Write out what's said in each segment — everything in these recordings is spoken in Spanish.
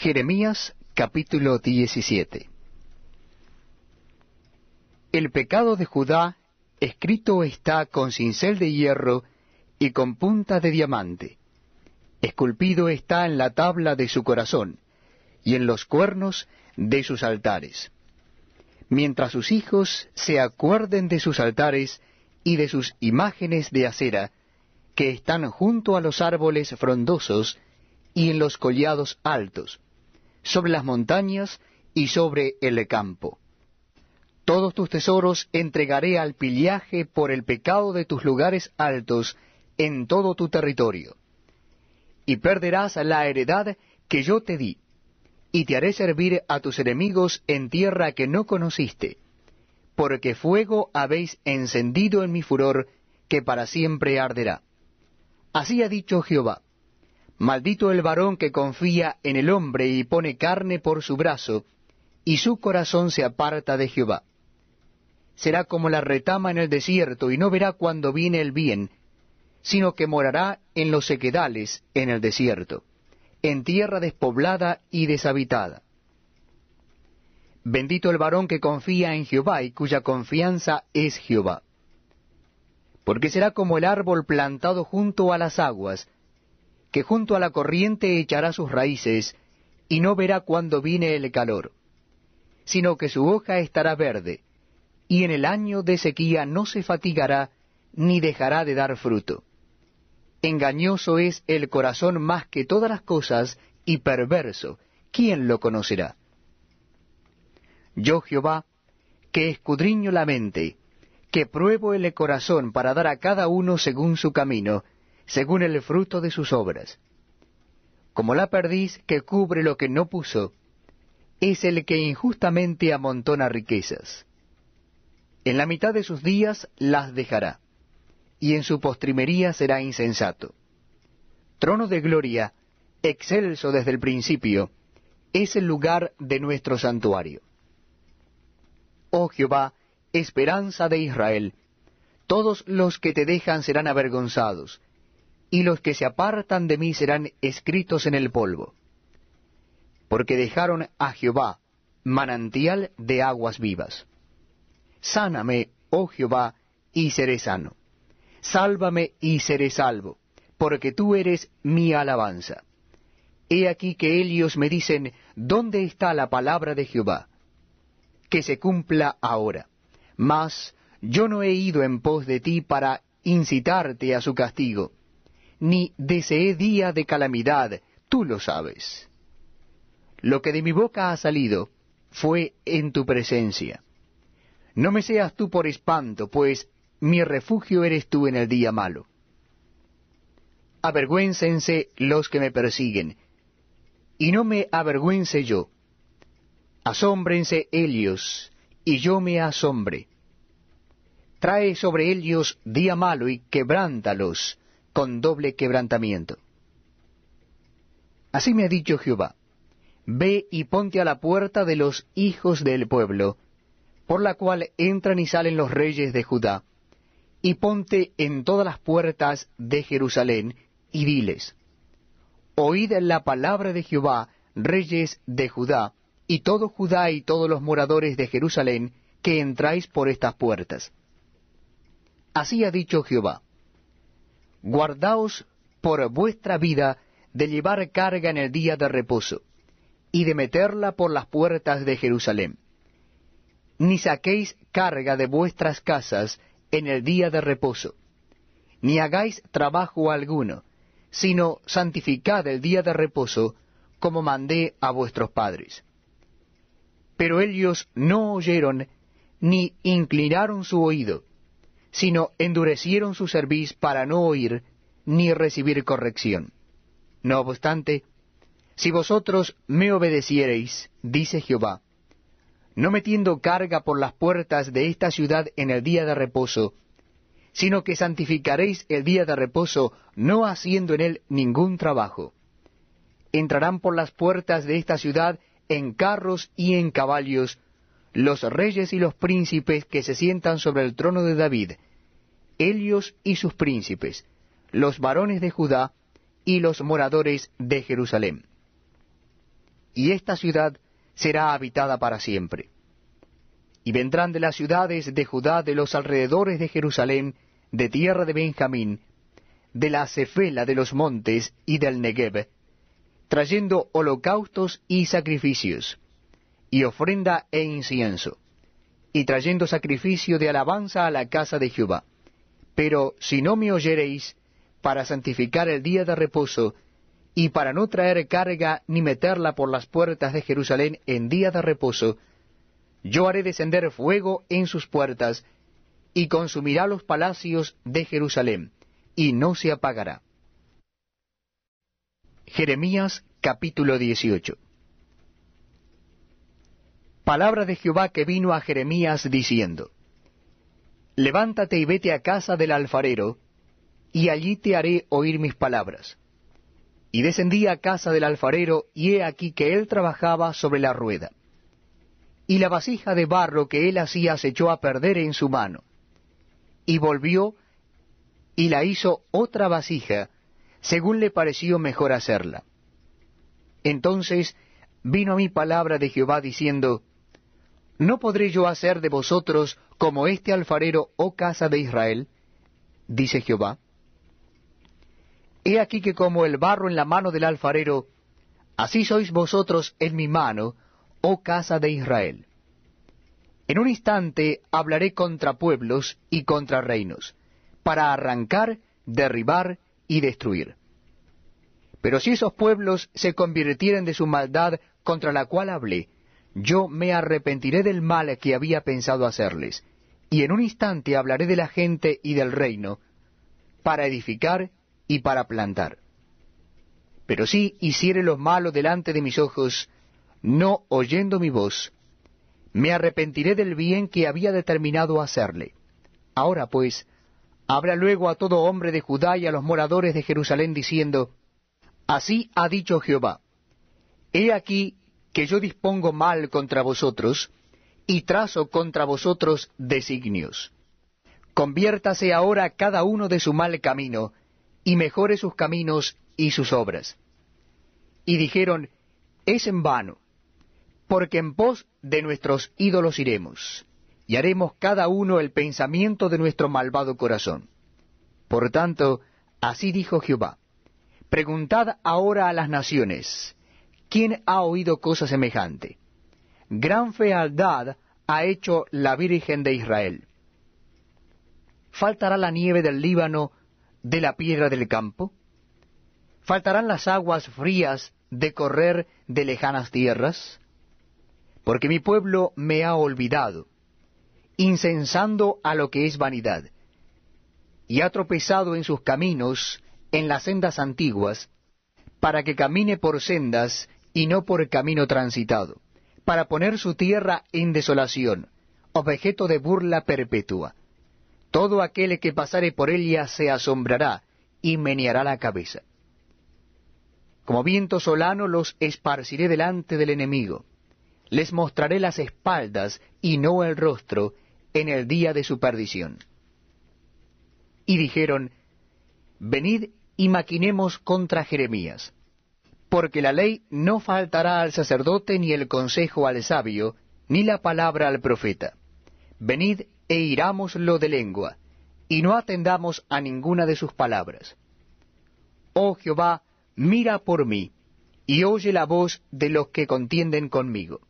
Jeremías capítulo 17 El pecado de Judá escrito está con cincel de hierro y con punta de diamante. Esculpido está en la tabla de su corazón y en los cuernos de sus altares. Mientras sus hijos se acuerden de sus altares y de sus imágenes de acera, que están junto a los árboles frondosos y en los collados altos, sobre las montañas y sobre el campo. Todos tus tesoros entregaré al pillaje por el pecado de tus lugares altos en todo tu territorio. Y perderás la heredad que yo te di, y te haré servir a tus enemigos en tierra que no conociste, porque fuego habéis encendido en mi furor, que para siempre arderá. Así ha dicho Jehová. Maldito el varón que confía en el hombre y pone carne por su brazo, y su corazón se aparta de Jehová. Será como la retama en el desierto, y no verá cuando viene el bien, sino que morará en los sequedales en el desierto, en tierra despoblada y deshabitada. Bendito el varón que confía en Jehová y cuya confianza es Jehová. Porque será como el árbol plantado junto a las aguas, que junto a la corriente echará sus raíces, y no verá cuando viene el calor, sino que su hoja estará verde, y en el año de sequía no se fatigará, ni dejará de dar fruto. Engañoso es el corazón más que todas las cosas, y perverso, ¿quién lo conocerá? Yo Jehová, que escudriño la mente, que pruebo el corazón para dar a cada uno según su camino, según el fruto de sus obras. Como la perdiz que cubre lo que no puso, es el que injustamente amontona riquezas. En la mitad de sus días las dejará, y en su postrimería será insensato. Trono de gloria, excelso desde el principio, es el lugar de nuestro santuario. Oh Jehová, esperanza de Israel, todos los que te dejan serán avergonzados, y los que se apartan de mí serán escritos en el polvo. Porque dejaron a Jehová manantial de aguas vivas. Sáname, oh Jehová, y seré sano. Sálvame y seré salvo, porque tú eres mi alabanza. He aquí que ellos me dicen, ¿dónde está la palabra de Jehová? Que se cumpla ahora. Mas yo no he ido en pos de ti para incitarte a su castigo ni deseé día de calamidad, tú lo sabes. Lo que de mi boca ha salido fue en tu presencia. No me seas tú por espanto, pues mi refugio eres tú en el día malo. Avergüéncense los que me persiguen, y no me avergüence yo. Asómbrense ellos, y yo me asombre. Trae sobre ellos día malo y quebrántalos, con doble quebrantamiento. Así me ha dicho Jehová, ve y ponte a la puerta de los hijos del pueblo, por la cual entran y salen los reyes de Judá, y ponte en todas las puertas de Jerusalén, y diles, Oíd la palabra de Jehová, reyes de Judá, y todo Judá y todos los moradores de Jerusalén, que entráis por estas puertas. Así ha dicho Jehová, guardaos por vuestra vida de llevar carga en el día de reposo, y de meterla por las puertas de Jerusalén. Ni saquéis carga de vuestras casas en el día de reposo, ni hagáis trabajo alguno, sino santificad el día de reposo, como mandé a vuestros padres. Pero ellos no oyeron, ni inclinaron su oído, sino endurecieron su cerviz para no oír ni recibir corrección. No obstante, si vosotros me obedeciereis, dice Jehová, no metiendo carga por las puertas de esta ciudad en el día de reposo, sino que santificaréis el día de reposo, no haciendo en él ningún trabajo. Entrarán por las puertas de esta ciudad en carros y en caballos, los reyes y los príncipes que se sientan sobre el trono de David, ellos y sus príncipes, los varones de Judá y los moradores de Jerusalén. y esta ciudad será habitada para siempre. Y vendrán de las ciudades de Judá, de los alrededores de Jerusalén, de tierra de Benjamín, de la cefela de los montes y del Negev, trayendo holocaustos y sacrificios, y ofrenda e incienso, y trayendo sacrificio de alabanza a la casa de Jehová. Pero si no me oyereis, para santificar el día de reposo, y para no traer carga ni meterla por las puertas de Jerusalén en día de reposo, yo haré descender fuego en sus puertas, y consumirá los palacios de Jerusalén, y no se apagará. Jeremías capítulo 18 Palabra de Jehová que vino a Jeremías diciendo, Levántate y vete a casa del alfarero, y allí te haré oír mis palabras. Y descendí a casa del alfarero, y he aquí que él trabajaba sobre la rueda. Y la vasija de barro que él hacía se echó a perder en su mano. Y volvió, y la hizo otra vasija, según le pareció mejor hacerla. Entonces vino a mí palabra de Jehová diciendo, ¿No podré yo hacer de vosotros como este alfarero, oh casa de Israel? dice Jehová. He aquí que como el barro en la mano del alfarero, así sois vosotros en mi mano, oh casa de Israel. En un instante hablaré contra pueblos y contra reinos, para arrancar, derribar y destruir. Pero si esos pueblos se convirtieren de su maldad contra la cual hablé, yo me arrepentiré del mal que había pensado hacerles, y en un instante hablaré de la gente y del reino, para edificar y para plantar. Pero si hiciere lo malo delante de mis ojos, no oyendo mi voz, me arrepentiré del bien que había determinado hacerle. Ahora pues, habla luego a todo hombre de Judá y a los moradores de Jerusalén diciendo, Así ha dicho Jehová, He aquí que yo dispongo mal contra vosotros, y trazo contra vosotros designios. Conviértase ahora cada uno de su mal camino, y mejore sus caminos y sus obras. Y dijeron, es en vano, porque en pos de nuestros ídolos iremos, y haremos cada uno el pensamiento de nuestro malvado corazón. Por tanto, así dijo Jehová, preguntad ahora a las naciones, ¿quién ha oído cosa semejante? Gran fealdad ha hecho la Virgen de Israel. ¿Faltará la nieve del Líbano de la piedra del campo? ¿Faltarán las aguas frías de correr de lejanas tierras? Porque mi pueblo me ha olvidado, incensando a lo que es vanidad, y ha tropezado en sus caminos, en las sendas antiguas, para que camine por sendas y no por camino transitado, para poner su tierra en desolación, objeto de burla perpetua. Todo aquel que pasare por ella se asombrará y meneará la cabeza. Como viento solano los esparciré delante del enemigo. Les mostraré las espaldas y no el rostro en el día de su perdición. Y dijeron, Venid y maquinemos contra Jeremías, porque la ley no faltará al sacerdote ni el consejo al sabio, ni la palabra al profeta. Venid e irámoslo de lengua, y no atendamos a ninguna de sus palabras. Oh Jehová, mira por mí, y oye la voz de los que contienden conmigo.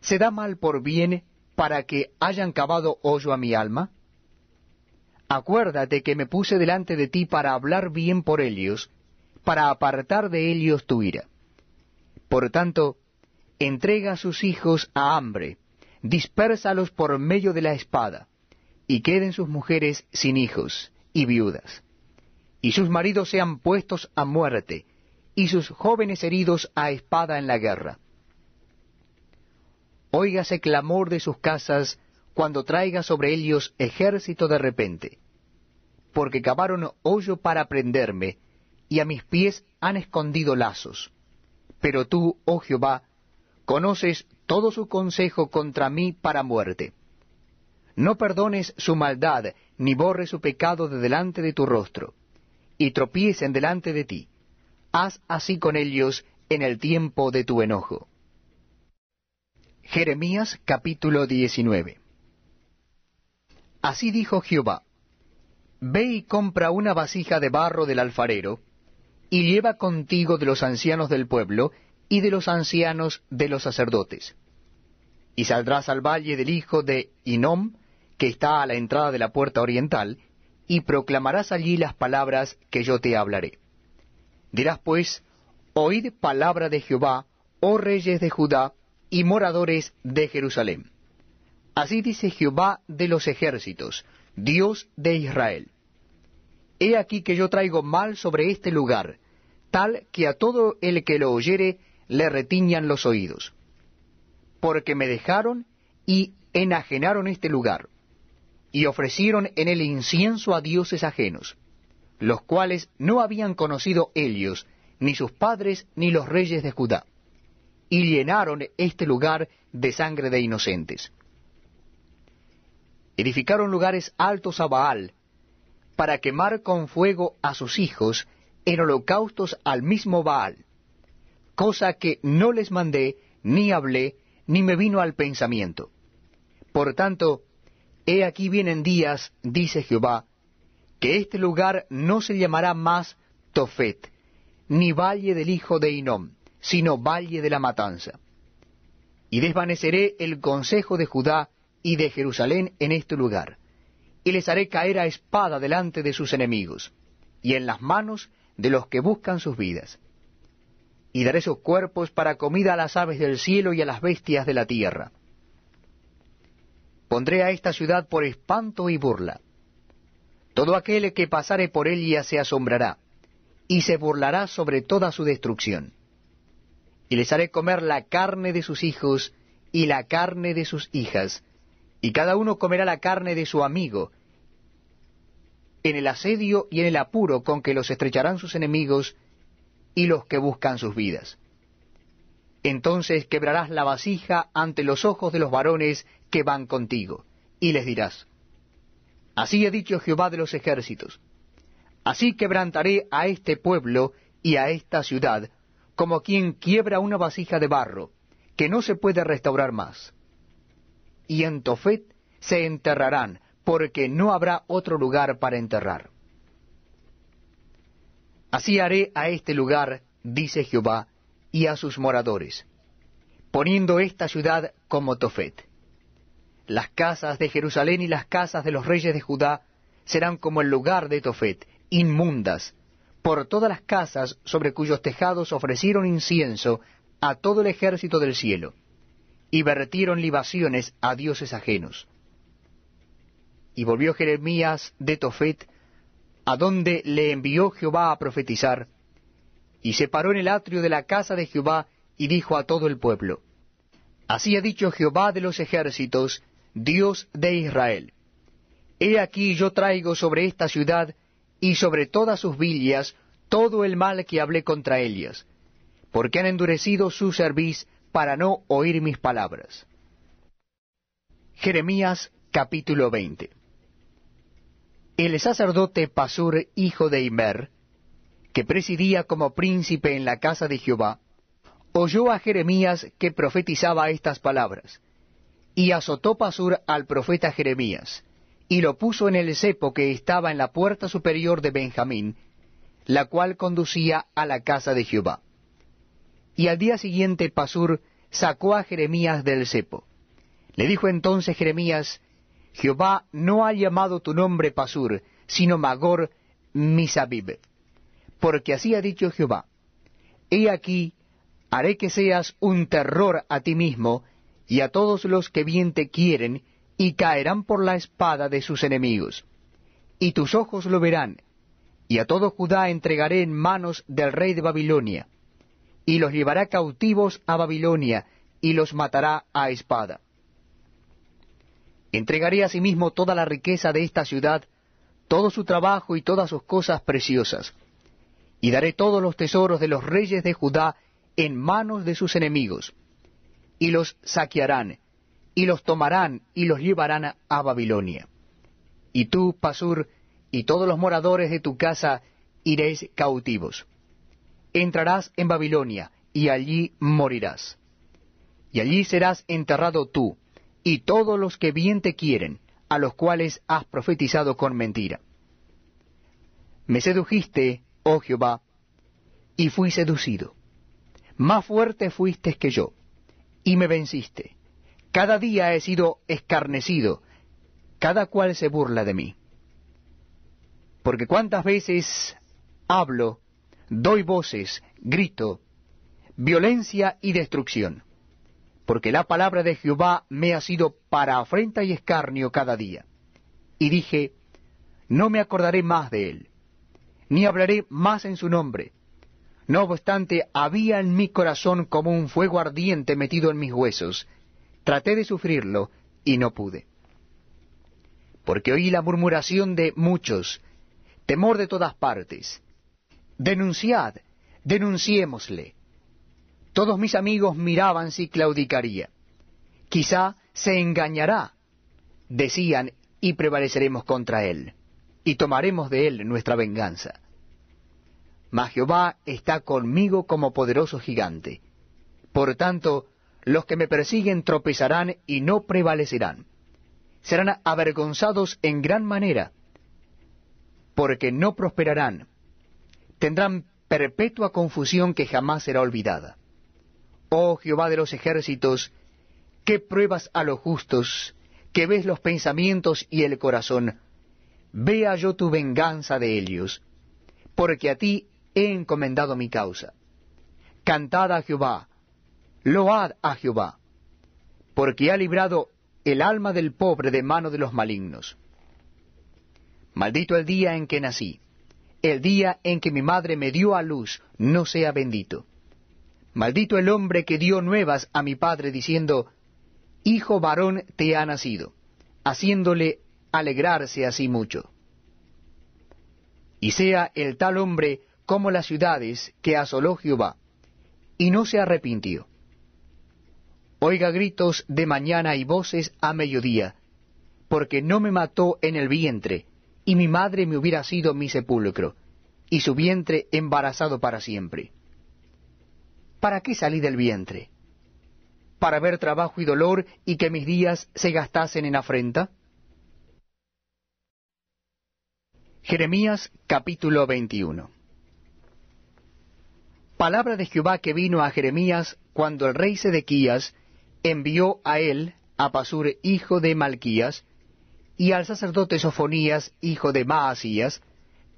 ¿Se da mal por bien para que hayan cavado hoyo a mi alma? Acuérdate que me puse delante de ti para hablar bien por ellos, para apartar de ellos tu ira. Por tanto, entrega a sus hijos a hambre, dispérsalos por medio de la espada, y queden sus mujeres sin hijos y viudas, y sus maridos sean puestos a muerte, y sus jóvenes heridos a espada en la guerra. Óigase clamor de sus casas cuando traiga sobre ellos ejército de repente, porque cavaron hoyo para prenderme, y a mis pies han escondido lazos. Pero tú, oh Jehová, conoces todo su consejo contra mí para muerte. No perdones su maldad, ni borres su pecado de delante de tu rostro, y tropiecen delante de ti. Haz así con ellos en el tiempo de tu enojo. Jeremías capítulo 19 Así dijo Jehová, Ve y compra una vasija de barro del alfarero, y lleva contigo de los ancianos del pueblo y de los ancianos de los sacerdotes. Y saldrás al valle del hijo de Inom, que está a la entrada de la puerta oriental, y proclamarás allí las palabras que yo te hablaré. Dirás pues, Oíd palabra de Jehová, oh reyes de Judá y moradores de Jerusalén. Así dice Jehová de los ejércitos, Dios de Israel. He aquí que yo traigo mal sobre este lugar, tal que a todo el que lo oyere le retiñan los oídos. Porque me dejaron y enajenaron este lugar, y ofrecieron en el incienso a dioses ajenos, los cuales no habían conocido ellos, ni sus padres, ni los reyes de Judá, y llenaron este lugar de sangre de inocentes. Edificaron lugares altos a Baal, para quemar con fuego a sus hijos en holocaustos al mismo Baal, cosa que no les mandé, ni hablé, ni me vino al pensamiento. Por tanto, he aquí vienen días, dice Jehová, que este lugar no se llamará más Tofet, ni valle del hijo de Inom, sino valle de la matanza. Y desvaneceré el consejo de Judá y de Jerusalén en este lugar, y les haré caer a espada delante de sus enemigos, y en las manos de los que buscan sus vidas. Y daré sus cuerpos para comida a las aves del cielo y a las bestias de la tierra. Pondré a esta ciudad por espanto y burla. Todo aquel que pasare por ella se asombrará, y se burlará sobre toda su destrucción. Y les haré comer la carne de sus hijos y la carne de sus hijas, y cada uno comerá la carne de su amigo, en el asedio y en el apuro con que los estrecharán sus enemigos y los que buscan sus vidas. Entonces quebrarás la vasija ante los ojos de los varones que van contigo, y les dirás, Así ha dicho Jehová de los ejércitos, Así quebrantaré a este pueblo y a esta ciudad, como quien quiebra una vasija de barro, que no se puede restaurar más. Y en Tofet se enterrarán, porque no habrá otro lugar para enterrar. Así haré a este lugar, dice Jehová, y a sus moradores, poniendo esta ciudad como Tofet. Las casas de Jerusalén y las casas de los reyes de Judá serán como el lugar de Tofet, inmundas, por todas las casas sobre cuyos tejados ofrecieron incienso a todo el ejército del cielo, y vertieron libaciones a dioses ajenos. Y volvió Jeremías de Tofet, a donde le envió Jehová a profetizar, y se paró en el atrio de la casa de Jehová, y dijo a todo el pueblo, Así ha dicho Jehová de los ejércitos, Dios de Israel, He aquí yo traigo sobre esta ciudad y sobre todas sus villas todo el mal que hablé contra ellas, porque han endurecido su cerviz para no oír mis palabras. Jeremías capítulo 20 El sacerdote Pasur, hijo de Imer, que presidía como príncipe en la casa de Jehová, oyó a Jeremías que profetizaba estas palabras, y azotó Pasur al profeta Jeremías, y lo puso en el cepo que estaba en la puerta superior de Benjamín, la cual conducía a la casa de Jehová. Y al día siguiente Pasur sacó a Jeremías del cepo. Le dijo entonces Jeremías, Jehová no ha llamado tu nombre Pasur, sino Magor Misabib. Porque así ha dicho Jehová, He aquí, haré que seas un terror a ti mismo y a todos los que bien te quieren, y caerán por la espada de sus enemigos. Y tus ojos lo verán, y a todo Judá entregaré en manos del rey de Babilonia, y los llevará cautivos a Babilonia, y los matará a espada. Entregaré asimismo toda la riqueza de esta ciudad, todo su trabajo y todas sus cosas preciosas, y daré todos los tesoros de los reyes de Judá en manos de sus enemigos, y los saquearán, y los tomarán y los llevarán a Babilonia. Y tú, Pasur, y todos los moradores de tu casa iréis cautivos. Entrarás en Babilonia, y allí morirás. Y allí serás enterrado tú, y todos los que bien te quieren, a los cuales has profetizado con mentira. Me sedujiste, oh Jehová, y fui seducido. Más fuerte fuiste que yo, y me venciste. Cada día he sido escarnecido, cada cual se burla de mí. Porque cuántas veces hablo, doy voces, grito, violencia y destrucción. Porque la palabra de Jehová me ha sido para afrenta y escarnio cada día. Y dije, no me acordaré más de él, ni hablaré más en su nombre. No obstante, había en mi corazón como un fuego ardiente metido en mis huesos. Traté de sufrirlo y no pude. Porque oí la murmuración de muchos, temor de todas partes. Denunciad, denunciémosle. Todos mis amigos miraban si claudicaría. Quizá se engañará, decían, y prevaleceremos contra él, y tomaremos de él nuestra venganza. Mas Jehová está conmigo como poderoso gigante. Por tanto, los que me persiguen tropezarán y no prevalecerán. Serán avergonzados en gran manera, porque no prosperarán. Tendrán perpetua confusión que jamás será olvidada. Oh Jehová de los ejércitos, que pruebas a los justos, que ves los pensamientos y el corazón, vea yo tu venganza de ellos, porque a ti he encomendado mi causa. Cantad a Jehová, load a Jehová, porque ha librado el alma del pobre de mano de los malignos. Maldito el día en que nací, el día en que mi madre me dio a luz, no sea bendito. Maldito el hombre que dio nuevas a mi padre diciendo, Hijo varón te ha nacido, haciéndole alegrarse así mucho. Y sea el tal hombre como las ciudades que asoló Jehová, y no se arrepintió. Oiga gritos de mañana y voces a mediodía, porque no me mató en el vientre, y mi madre me hubiera sido mi sepulcro, y su vientre embarazado para siempre. ¿Para qué salí del vientre? ¿Para ver trabajo y dolor y que mis días se gastasen en afrenta? Jeremías capítulo 21 Palabra de Jehová que vino a Jeremías cuando el rey Sedequías envió a él a Pasur hijo de Malquías y al sacerdote Sofonías hijo de Maasías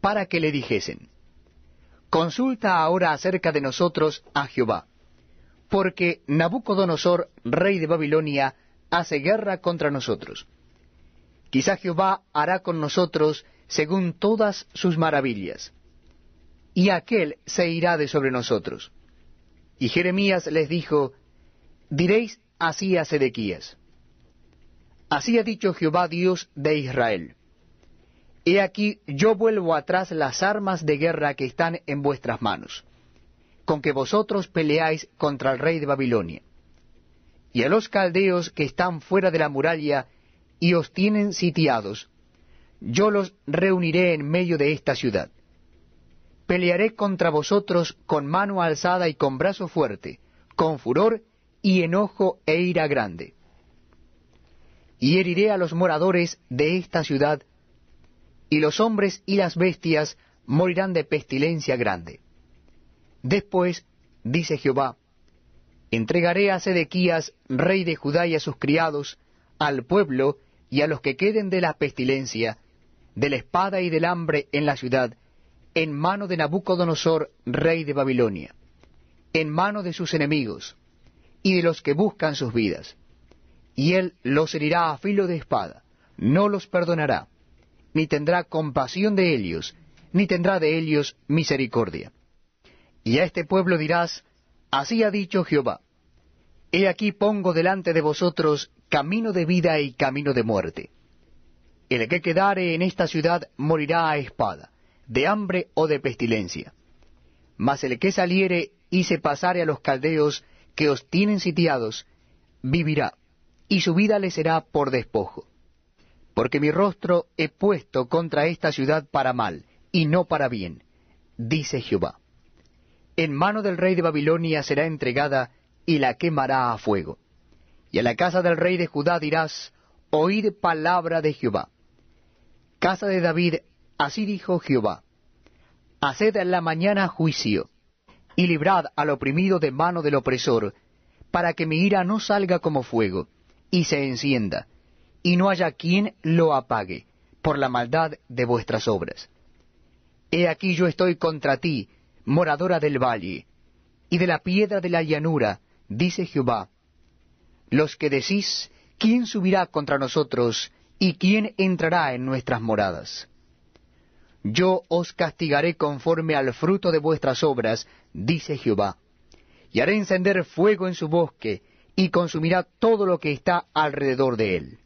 para que le dijesen Consulta ahora acerca de nosotros a Jehová, porque Nabucodonosor, rey de Babilonia, hace guerra contra nosotros. Quizá Jehová hará con nosotros según todas sus maravillas, y aquel se irá de sobre nosotros. Y Jeremías les dijo, diréis así a Sedequías. Así ha dicho Jehová Dios de Israel He aquí yo vuelvo atrás las armas de guerra que están en vuestras manos, con que vosotros peleáis contra el rey de Babilonia. Y a los caldeos que están fuera de la muralla y os tienen sitiados, yo los reuniré en medio de esta ciudad. Pelearé contra vosotros con mano alzada y con brazo fuerte, con furor y enojo e ira grande. Y heriré a los moradores de esta ciudad y los hombres y las bestias morirán de pestilencia grande. Después, dice Jehová, entregaré a Sedequías, rey de Judá, y a sus criados, al pueblo y a los que queden de la pestilencia, de la espada y del hambre en la ciudad, en mano de Nabucodonosor, rey de Babilonia, en mano de sus enemigos, y de los que buscan sus vidas. Y él los herirá a filo de espada, no los perdonará ni tendrá compasión de ellos, ni tendrá de ellos misericordia. Y a este pueblo dirás, Así ha dicho Jehová, He aquí pongo delante de vosotros camino de vida y camino de muerte. El que quedare en esta ciudad morirá a espada, de hambre o de pestilencia. Mas el que saliere y se pasare a los caldeos que os tienen sitiados, vivirá, y su vida le será por despojo porque mi rostro he puesto contra esta ciudad para mal, y no para bien, dice Jehová. en mano del rey de Babilonia será entregada y la quemará a fuego. Y a la casa del rey de Judá dirás, Oíd palabra de Jehová. Casa de David, así dijo Jehová. Haced en la mañana juicio, y librad al oprimido de mano del opresor, para que mi ira no salga como fuego, y se encienda, y no haya quien lo apague, por la maldad de vuestras obras. He aquí yo estoy contra ti, moradora del valle, y de la piedra de la llanura, dice Jehová. Los que decís, ¿quién subirá contra nosotros, y quién entrará en nuestras moradas? Yo os castigaré conforme al fruto de vuestras obras, dice Jehová, y haré encender fuego en su bosque, y consumirá todo lo que está alrededor de él.